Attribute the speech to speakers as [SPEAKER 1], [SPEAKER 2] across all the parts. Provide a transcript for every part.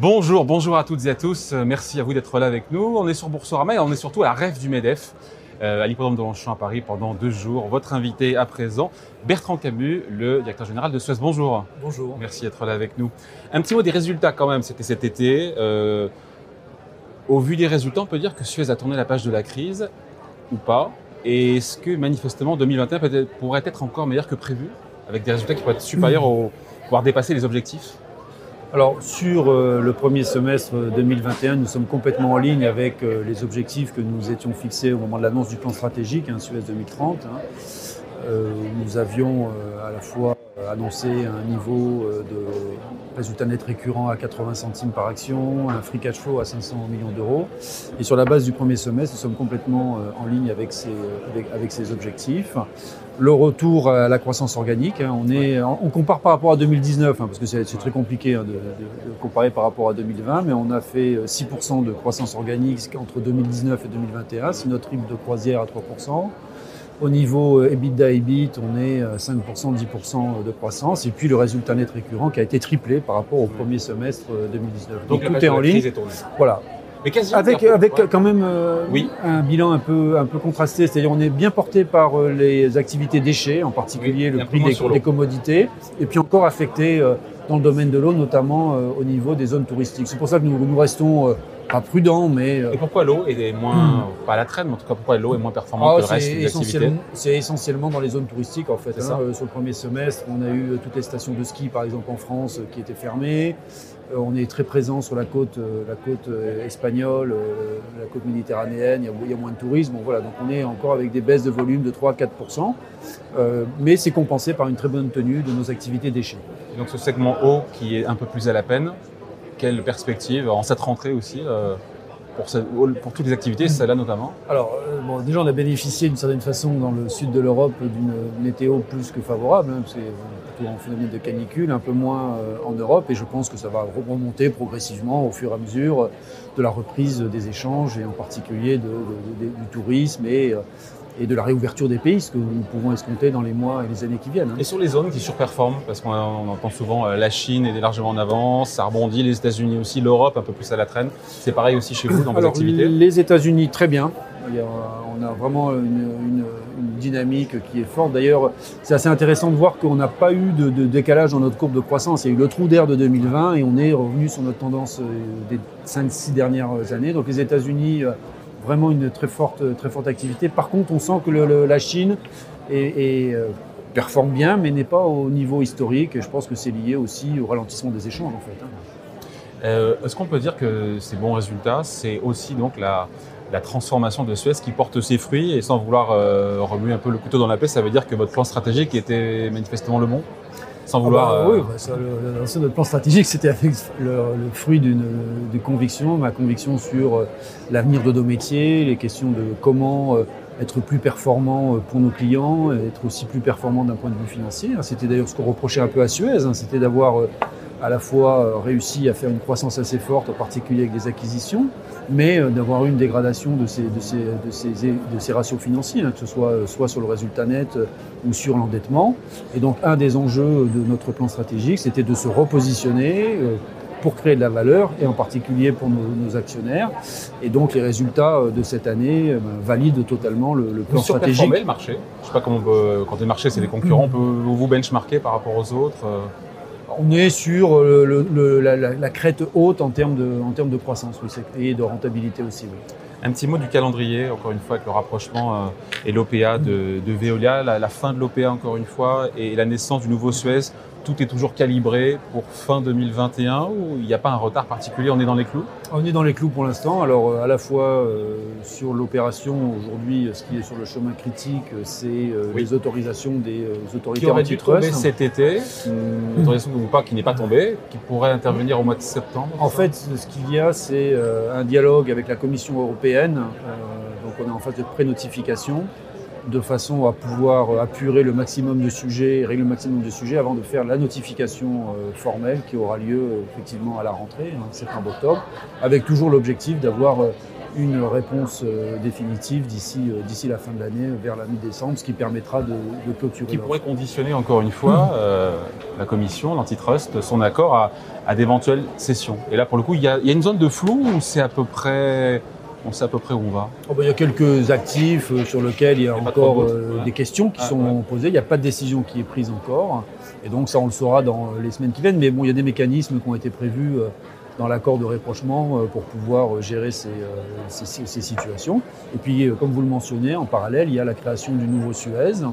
[SPEAKER 1] Bonjour, bonjour à toutes et à tous. Euh, Merci à vous d'être là avec nous. On est sur Boursorama et on est surtout à la rêve du MEDEF, euh, à l'hippodrome de Longchamp à Paris pendant deux jours. Votre invité à présent, Bertrand Camus, le directeur général de Suez. Bonjour.
[SPEAKER 2] Bonjour.
[SPEAKER 1] Merci d'être là avec nous. Un petit mot des résultats quand même, c'était cet été. Euh, au vu des résultats, on peut dire que Suez a tourné la page de la crise ou pas Et est-ce que manifestement 2021 peut pourrait être encore meilleur que prévu avec des résultats qui pourraient être supérieurs au voire dépasser les objectifs?
[SPEAKER 2] Alors sur euh, le premier semestre 2021, nous sommes complètement en ligne avec euh, les objectifs que nous étions fixés au moment de l'annonce du plan stratégique hein, Suez 2030. hein. Euh, nous avions euh, à la fois annoncé un niveau euh, de résultat net récurrent à 80 centimes par action, un free cash flow à 500 millions d'euros. Et sur la base du premier semestre, nous sommes complètement euh, en ligne avec ces, avec, avec ces objectifs. Le retour à la croissance organique, hein, on, est, on compare par rapport à 2019, hein, parce que c'est très compliqué hein, de, de- de comparer par rapport à 2020, mais on a fait euh, 6% de croissance organique entre 2019 et 2021, c'est notre rythme de croisière à 3%. Au niveau euh, EBITDA EBIT, on est à 5%, 10% de croissance. Et puis le résultat net récurrent qui a été triplé par rapport au premier semestre euh, 2019. Donc,
[SPEAKER 1] la
[SPEAKER 2] tout est en ligne.
[SPEAKER 1] est.
[SPEAKER 2] Voilà.
[SPEAKER 1] Mais
[SPEAKER 2] Avec, avec
[SPEAKER 1] Ouais.
[SPEAKER 2] quand même euh,
[SPEAKER 1] Oui.
[SPEAKER 2] un bilan un peu, un peu contrasté. C'est-à-dire on est bien porté par euh, les activités déchets, en particulier
[SPEAKER 1] Oui,
[SPEAKER 2] le prix des, des commodités. Et puis encore affecté euh, dans le domaine de l'eau, notamment euh, au niveau des zones touristiques. C'est pour ça que nous, nous restons euh, pas prudents, mais... euh,
[SPEAKER 1] Et pourquoi l'eau est moins, pas à la traîne, mais en tout cas pourquoi l'eau est moins performante
[SPEAKER 2] Ah,
[SPEAKER 1] que le reste des activités
[SPEAKER 2] essentiellement, c'est essentiellement dans les zones touristiques en fait. Hein.
[SPEAKER 1] ça.
[SPEAKER 2] Euh, sur le premier semestre, on a eu euh, toutes les stations de ski par exemple en France euh, qui étaient fermées. Euh, on est très présent sur la côte, la côte espagnole, la côte méditerranéenne. Il y, a, il y a moins de tourisme. Bon, voilà, donc on est encore avec des baisses de volume de 3 4 Euh, mais c'est compensé par une très bonne tenue de nos activités déchets.
[SPEAKER 1] Et Donc ce segment eau qui est un peu plus à la peine, quelle perspective en cette rentrée aussi euh, pour, toutes les activités, celle-là notamment
[SPEAKER 2] Alors, euh, bon, déjà, on a bénéficié d'une certaine façon dans le sud de l'Europe d'une météo plus que favorable, hein, c'est plutôt un phénomène de canicule, un peu moins euh, en Europe, et je pense que ça va remonter progressivement au fur et à mesure de la reprise des échanges, et en particulier du tourisme et, et de la réouverture des pays, ce que nous pouvons escompter dans les mois et les années qui viennent. hein.
[SPEAKER 1] Et sur les zones qui surperforment, parce qu'on on entend souvent euh, la Chine est largement en avance, ça rebondit, les États-Unis aussi, l'Europe un peu plus à la traîne. C'est pareil aussi chez vous dans vos activités?
[SPEAKER 2] les États-Unis, très bien. Il y a- on a vraiment une, une- une dynamique qui est forte. D'ailleurs, c'est assez intéressant de voir qu'on n'a pas eu de, de décalage dans notre courbe de croissance. Il y a eu le trou d'air de 2020 et on est revenu sur notre tendance euh, des 5-6 dernières années. Donc les États-Unis, euh, vraiment une très forte, très forte activité. Par contre, on sent que la Chine euh, performe bien, mais n'est pas au niveau historique. Et je pense que c'est lié aussi au ralentissement des échanges, en fait. hein.
[SPEAKER 1] Euh, Est-ce qu'on peut dire que ces bons résultats, c'est aussi donc la, transformation de Suez qui porte ses fruits et sans vouloir euh, remuer un peu le couteau dans la plaie, ça veut dire que votre plan stratégique était manifestement le bon? Sans vouloir...
[SPEAKER 2] Ah bah
[SPEAKER 1] euh,
[SPEAKER 2] Oui, bah ça, le- ça, notre plan stratégique, c'était le, le fruit d'une conviction, ma conviction sur euh, l'avenir de nos métiers, les questions de comment euh, être plus performant pour nos clients, être aussi plus performant d'un point de vue financier. hein. C'était d'ailleurs ce qu'on reprochait un peu à Suez, hein, c'était d'avoir euh, à la fois euh, réussi à faire une croissance assez forte, en particulier avec des acquisitions, mais euh, d'avoir eu une dégradation de ces, de ces, de ces, de ces ratios financiers, hein, que ce soit euh, soit sur le résultat net ou sur l'endettement. Et donc, un des enjeux de notre plan stratégique, c'était de se repositionner pour créer de la valeur, et en particulier pour nos, nos actionnaires. Et donc, les résultats de cette année ben, valident totalement le, le
[SPEAKER 1] Vous
[SPEAKER 2] plan stratégique.
[SPEAKER 1] surperformez le marché? Je sais pas comment on peut, quand les marchés c'est des concurrents, on peut vous benchmarker par rapport aux autres
[SPEAKER 2] On est sur euh, la, crête haute en termes de, croissance et de rentabilité aussi.
[SPEAKER 1] Un petit mot du calendrier, encore une fois, avec le rapprochement euh, et l'OPA de, de Veolia, la, la fin de l'OPA encore une fois, et la naissance du nouveau Suez, tout est toujours calibré pour fin 2021 ou il n'y a pas un retard particulier, on est dans les clous?
[SPEAKER 2] On est dans les clous pour l'instant. Alors, euh, à la fois euh, sur l'opération, aujourd'hui, ce qui est sur le chemin critique, euh, c'est euh,
[SPEAKER 1] Oui.
[SPEAKER 2] les autorisations des euh,
[SPEAKER 1] Qui
[SPEAKER 2] autorités
[SPEAKER 1] aurait dû tomber cet été, une autorisation ou pas qui n'est pas tombée, qui pourrait intervenir au mois de septembre
[SPEAKER 2] En fait, ce qu'il y a, c'est euh, un dialogue avec la Commission européenne. Euh, donc, on est en phase de pré-notification, de façon à pouvoir euh, apurer le maximum de sujets, régler le maximum de sujets avant de faire la notification euh, formelle qui aura lieu euh, effectivement à la rentrée, hein, septembre-octobre, avec toujours l'objectif d'avoir une réponse définitive d'ici d'ici la fin de l'année, vers la mi-décembre, ce qui permettra de, de clôturer.
[SPEAKER 1] Qui pourrait conditionner encore une fois euh, la commission, l'antitrust, son accord à, à d'éventuelles cessions. Et là, pour le coup, il y a, il y a une zone de flou ou c'est à peu près, on sait à peu près où on va.
[SPEAKER 2] Oh, ben, il y a quelques actifs euh, sur lesquels il y a
[SPEAKER 1] Il y a pas trop
[SPEAKER 2] encore euh,
[SPEAKER 1] ouais.
[SPEAKER 2] des questions qui
[SPEAKER 1] Ah,
[SPEAKER 2] sont
[SPEAKER 1] ouais.
[SPEAKER 2] posées. Il n'y a pas de décision qui est prise encore. Et donc ça, on le saura dans les semaines qui viennent. Mais bon, il y a des mécanismes qui ont été prévus euh, dans l'accord de rapprochement euh, pour pouvoir euh, gérer ces, euh, ces- ces- situations. Et puis, comme vous le mentionnez, en parallèle, il y a la création du nouveau Suez.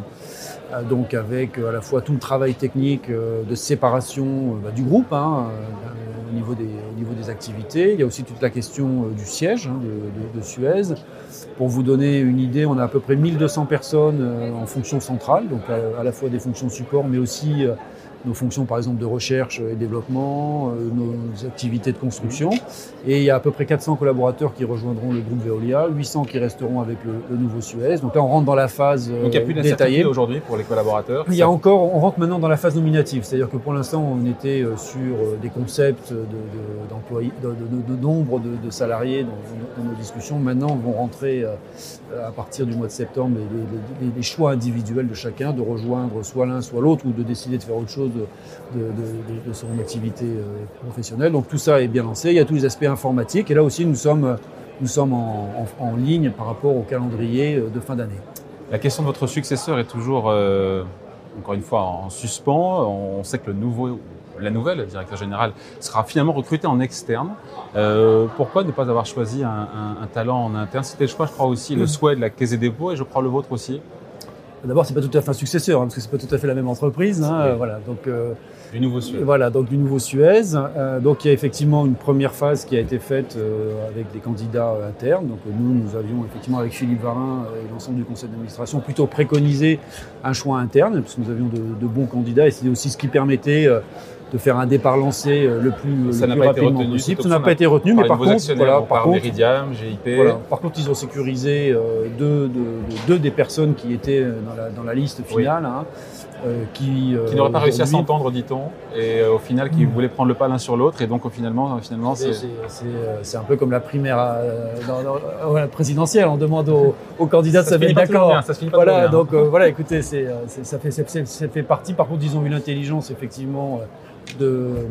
[SPEAKER 2] Donc avec à la fois tout le travail technique de séparation bah, du groupe hein, au, niveau des, des activités. Il y a aussi toute la question du siège hein, de, Suez. Pour vous donner une idée, on a à peu près 1200 personnes en fonction centrale, donc à, à la fois des fonctions support, mais aussi nos fonctions par exemple de recherche et développement, euh, nos activités de construction. Et il y a à peu près 400 collaborateurs qui rejoindront le groupe Veolia, 800 qui resteront avec le, le nouveau Suez. Donc là, on rentre dans la phase euh,
[SPEAKER 1] Donc il n'y a plus
[SPEAKER 2] détaillée.
[SPEAKER 1] aujourd'hui pour les collaborateurs.
[SPEAKER 2] Il y a encore, on rentre maintenant dans la phase nominative, c'est-à-dire que pour l'instant, on était euh, sur des concepts de, de- d'employés, de, de- de- de nombre de, salariés dans, nos discussions. Maintenant, vont rentrer à partir du mois de septembre les, les- les- les choix individuels de chacun, de rejoindre soit l'un, soit l'autre, ou de décider de faire autre chose de, de- de- de son activité euh, professionnelle. Donc tout ça est bien lancé. Il y a tous les aspects informatiques, et là aussi, nous sommes, nous sommes en, en- en ligne par rapport au calendrier euh, de fin d'année.
[SPEAKER 1] La question de votre successeur est toujours, euh, encore une fois, en suspens. On sait que le nouveau, la nouvelle directeur général sera finalement recruté en externe. Euh, pourquoi ne pas avoir choisi un, un- un talent en interne? C'était, je crois, je crois aussi le souhait de la Caisse des dépôts et je crois le vôtre aussi,
[SPEAKER 2] D'abord, c'est pas tout à fait un successeur, hein, parce que c'est pas tout à fait la même entreprise. hein, voilà, donc euh,
[SPEAKER 1] du nouveau Suez.
[SPEAKER 2] voilà, donc du nouveau Suez. Euh, donc il y a effectivement une première phase qui a été faite euh, avec des candidats internes. Donc nous, nous avions effectivement avec Philippe Varin et l'ensemble du conseil d'administration plutôt préconisé un choix interne, parce que nous avions de, de bons candidats et c'est aussi ce qui permettait euh, de faire un départ lancé euh, le plus,
[SPEAKER 1] Ça
[SPEAKER 2] le plus rapidement
[SPEAKER 1] retenu,
[SPEAKER 2] possible. Ça n'a pas été retenu,
[SPEAKER 1] Par
[SPEAKER 2] mais par contre, voilà, par contre,
[SPEAKER 1] Meridiam, GIP.
[SPEAKER 2] voilà. Par contre, ils ont sécurisé euh, deux, deux- deux des personnes qui étaient euh, dans la, dans la liste finale, hein, euh, qui, euh,
[SPEAKER 1] qui n'auraient pas réussi à s'entendre, dit-on, et euh, au final, qui
[SPEAKER 2] Mm.
[SPEAKER 1] voulaient prendre le pas l'un sur l'autre, et donc au finalement, finalement,
[SPEAKER 2] C'est euh, un peu comme la primaire euh, dans, dans- ouais, la présidentielle. On demande aux, aux candidats de
[SPEAKER 1] bien.
[SPEAKER 2] d'accord. Voilà, donc euh, voilà, écoutez, c'est, euh, ça, fait, ça fait partie. Par contre, ils ont eu l'intelligence, effectivement, euh, de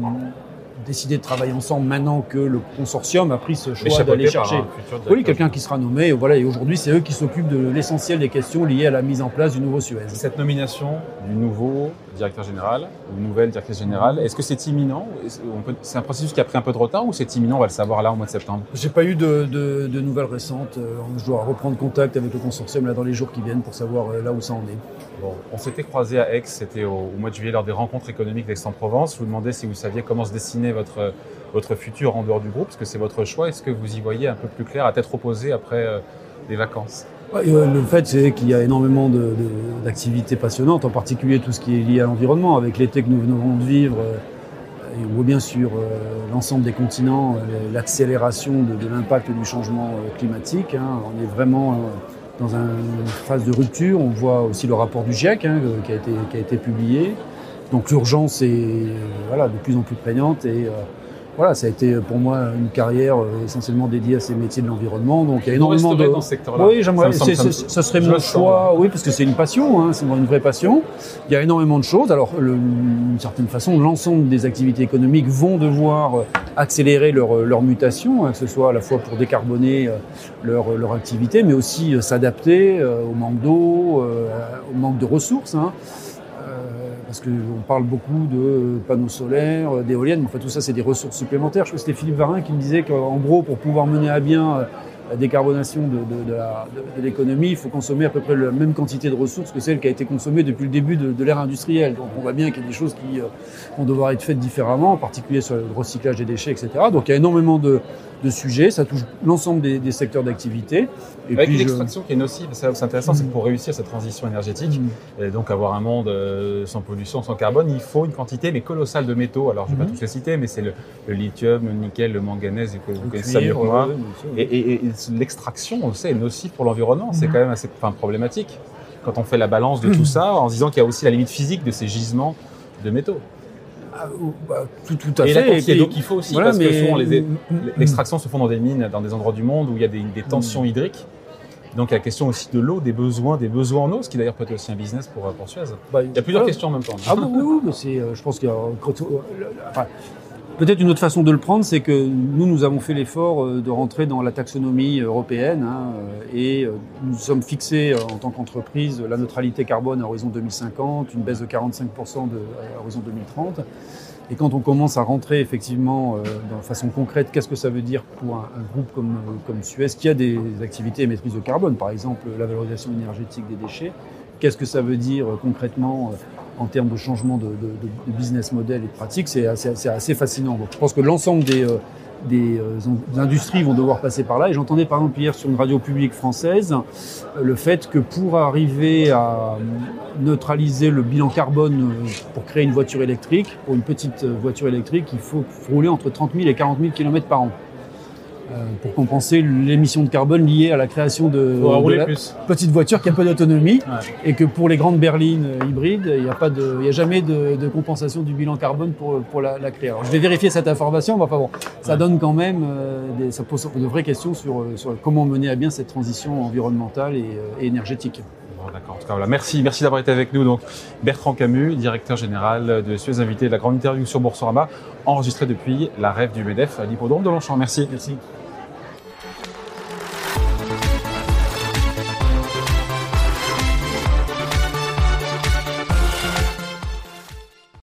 [SPEAKER 2] décider de travailler ensemble maintenant que le consortium a pris ce choix d'aller chercher. Oui, quelqu'un qui sera nommé. Voilà, et aujourd'hui, c'est eux qui s'occupent de l'essentiel des questions liées à la mise en place du nouveau Suez.
[SPEAKER 1] Cette nomination du nouveau directeur général, ou nouvelle directrice générale, est-ce que c'est imminent C'est un processus qui a pris un peu de retard ou c'est imminent On va le savoir là au mois de septembre?
[SPEAKER 2] J'ai pas eu de, de- de nouvelles récentes. Euh, Je dois reprendre contact avec le consortium là dans les jours qui viennent pour savoir euh, là où ça en est.
[SPEAKER 1] Bon, on s'était croisé à Aix, c'était au, au mois de juillet lors des rencontres économiques d'Aix-en-Provence. Je vous demandais si vous saviez comment se votre, votre futur en dehors du groupe, parce que c'est votre choix. Est-ce que vous y voyez un peu plus clair à tête reposée après euh, les vacances?
[SPEAKER 2] Euh, le fait, c'est qu'il y a énormément d'activités passionnantes, en particulier tout ce qui est lié à l'environnement, avec l'été que nous venons de vivre, euh, on voit bien euh, l'ensemble des continents euh, l'accélération de, l'impact du changement euh, climatique. hein. On est vraiment euh, dans un- une phase de rupture. On voit aussi le rapport du GIEC hein, euh, qui, a été, qui a été publié. Donc l'urgence est euh, voilà, de plus en plus prégnante et euh, voilà, ça a été pour moi une carrière euh, essentiellement dédiée à ces métiers de l'environnement. Donc il y a énormément de
[SPEAKER 1] dans ce secteur-là.
[SPEAKER 2] oui, j'aimerais.
[SPEAKER 1] Ça ça
[SPEAKER 2] serait mon choix, oui, parce que c'est une passion, hein, c'est une vraie passion. Il y a énormément de choses. Alors, le- d'une certaine façon, l'ensemble des activités économiques vont devoir euh, accélérer leur, leur mutation, hein, que ce soit à la fois pour décarboner euh, leur, leur activité, mais aussi euh, s'adapter euh, au manque d'eau, euh, au manque de ressources. hein. Euh, parce qu'on parle beaucoup de panneaux solaires, euh, d'éoliennes, mais enfin tout ça c'est des ressources supplémentaires. Je crois que c'était Philippe Varin qui me disait qu'en gros, pour pouvoir mener à bien euh, la décarbonation de, l'économie, il faut consommer à peu près la même quantité de ressources que celle qui a été consommée depuis le début de, l'ère industrielle. Donc on voit bien qu'il y a des choses qui euh, vont devoir être faites différemment, en particulier sur le recyclage des déchets, etc. Donc il y a énormément de, de sujets, ça touche l'ensemble des, des secteurs d'activité.
[SPEAKER 1] Avec une
[SPEAKER 2] je-
[SPEAKER 1] extraction qui est nocive, c'est intéressant, c'est que pour réussir cette transition énergétique,
[SPEAKER 2] Mm.
[SPEAKER 1] et donc avoir un monde euh, sans pollution, sans carbone, il faut une quantité mais colossale de métaux. Alors je ne vais pas tous les citer, mais c'est le, le lithium, le nickel, le manganèse, que vous
[SPEAKER 2] Le
[SPEAKER 1] connaissez ça mieux que moi. Et, et- et l'extraction, on le sait, est nocive pour l'environnement. C'est quand même assez enfin, problématique quand on fait la balance de tout ça en se disant qu'il y a aussi la limite physique de ces gisements de métaux.
[SPEAKER 2] Ah, bah, tout, tout à
[SPEAKER 1] et
[SPEAKER 2] fait.
[SPEAKER 1] la quantité d'eau qu'il faut aussi,
[SPEAKER 2] voilà,
[SPEAKER 1] parce que souvent l'extraction se font dans des mines, dans des endroits du monde où il y a des, des tensions
[SPEAKER 2] Mm.
[SPEAKER 1] hydriques. Donc il y a la question aussi de l'eau, des besoins, des besoins en eau, ce qui d'ailleurs peut être aussi un business pour, pour Suez.
[SPEAKER 2] bah,
[SPEAKER 1] Il y a plusieurs
[SPEAKER 2] voilà.
[SPEAKER 1] questions en même temps.
[SPEAKER 2] Ah bon, oui, oui, mais c'est, euh, je pense qu'il y a. enfin, Peut-être une autre façon de le prendre, c'est que nous, nous avons fait l'effort euh, de rentrer dans la taxonomie européenne hein, euh, et euh, nous sommes fixés en tant qu'entreprise la neutralité carbone à horizon 2050, une baisse de 45% de, à horizon 2030. Et quand on commence à rentrer effectivement de façon concrète, qu'est-ce que ça veut dire pour un, groupe comme, comme Suez qui a des activités émettrices de carbone, par exemple la valorisation énergétique des déchets, qu'est-ce que ça veut dire concrètement en termes de changement de, business model et de pratique, c'est assez, fascinant. Je pense que l'ensemble des, euh, euh, des industries vont devoir passer par là. Et j'entendais par exemple hier sur une radio publique française euh, le fait que pour arriver à neutraliser le bilan carbone pour créer une voiture électrique, pour une petite voiture électrique, il faut rouler entre 30 000 et 40 000 km par an. Euh, pour compenser l'émission de carbone liée à la création de, de la petite voiture qui a peu d'autonomie
[SPEAKER 1] Ouais.
[SPEAKER 2] et que pour les grandes berlines euh, hybrides, il n'y a, pas de- il y a jamais de, de compensation du bilan carbone pour, pour la, la créer. Alors, je vais vérifier cette information, mais enfin bon, ça
[SPEAKER 1] Ouais.
[SPEAKER 2] donne quand même euh, des, ça pose de vraies questions sur, sur comment mener à bien cette transition environnementale et, euh, et énergétique.
[SPEAKER 1] Bon, D'accord. En tout cas, voilà. Merci, merci d'avoir été avec nous. Donc, Bertrand Camus, directeur général de Suez, invité de la grande interview sur Boursorama, enregistré depuis la rêve du MEDEF à l'hippodrome de Longchamp. Merci.
[SPEAKER 2] Merci.